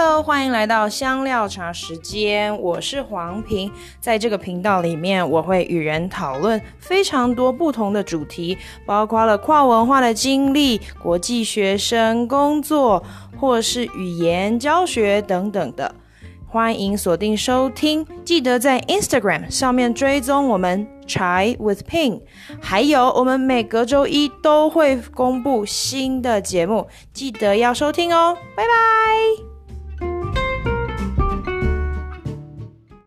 Hello，欢迎来到香料茶时间，我是黄平。在这个频道里面，我会与人讨论非常多不同的主题，包括了跨文化的经历、国际学生工作，或是语言教学等等的。欢迎锁定收听，记得在 Instagram 上面追踪我们 Chai with Ping，还有我们每隔周一都会公布新的节目，记得要收听哦，拜拜。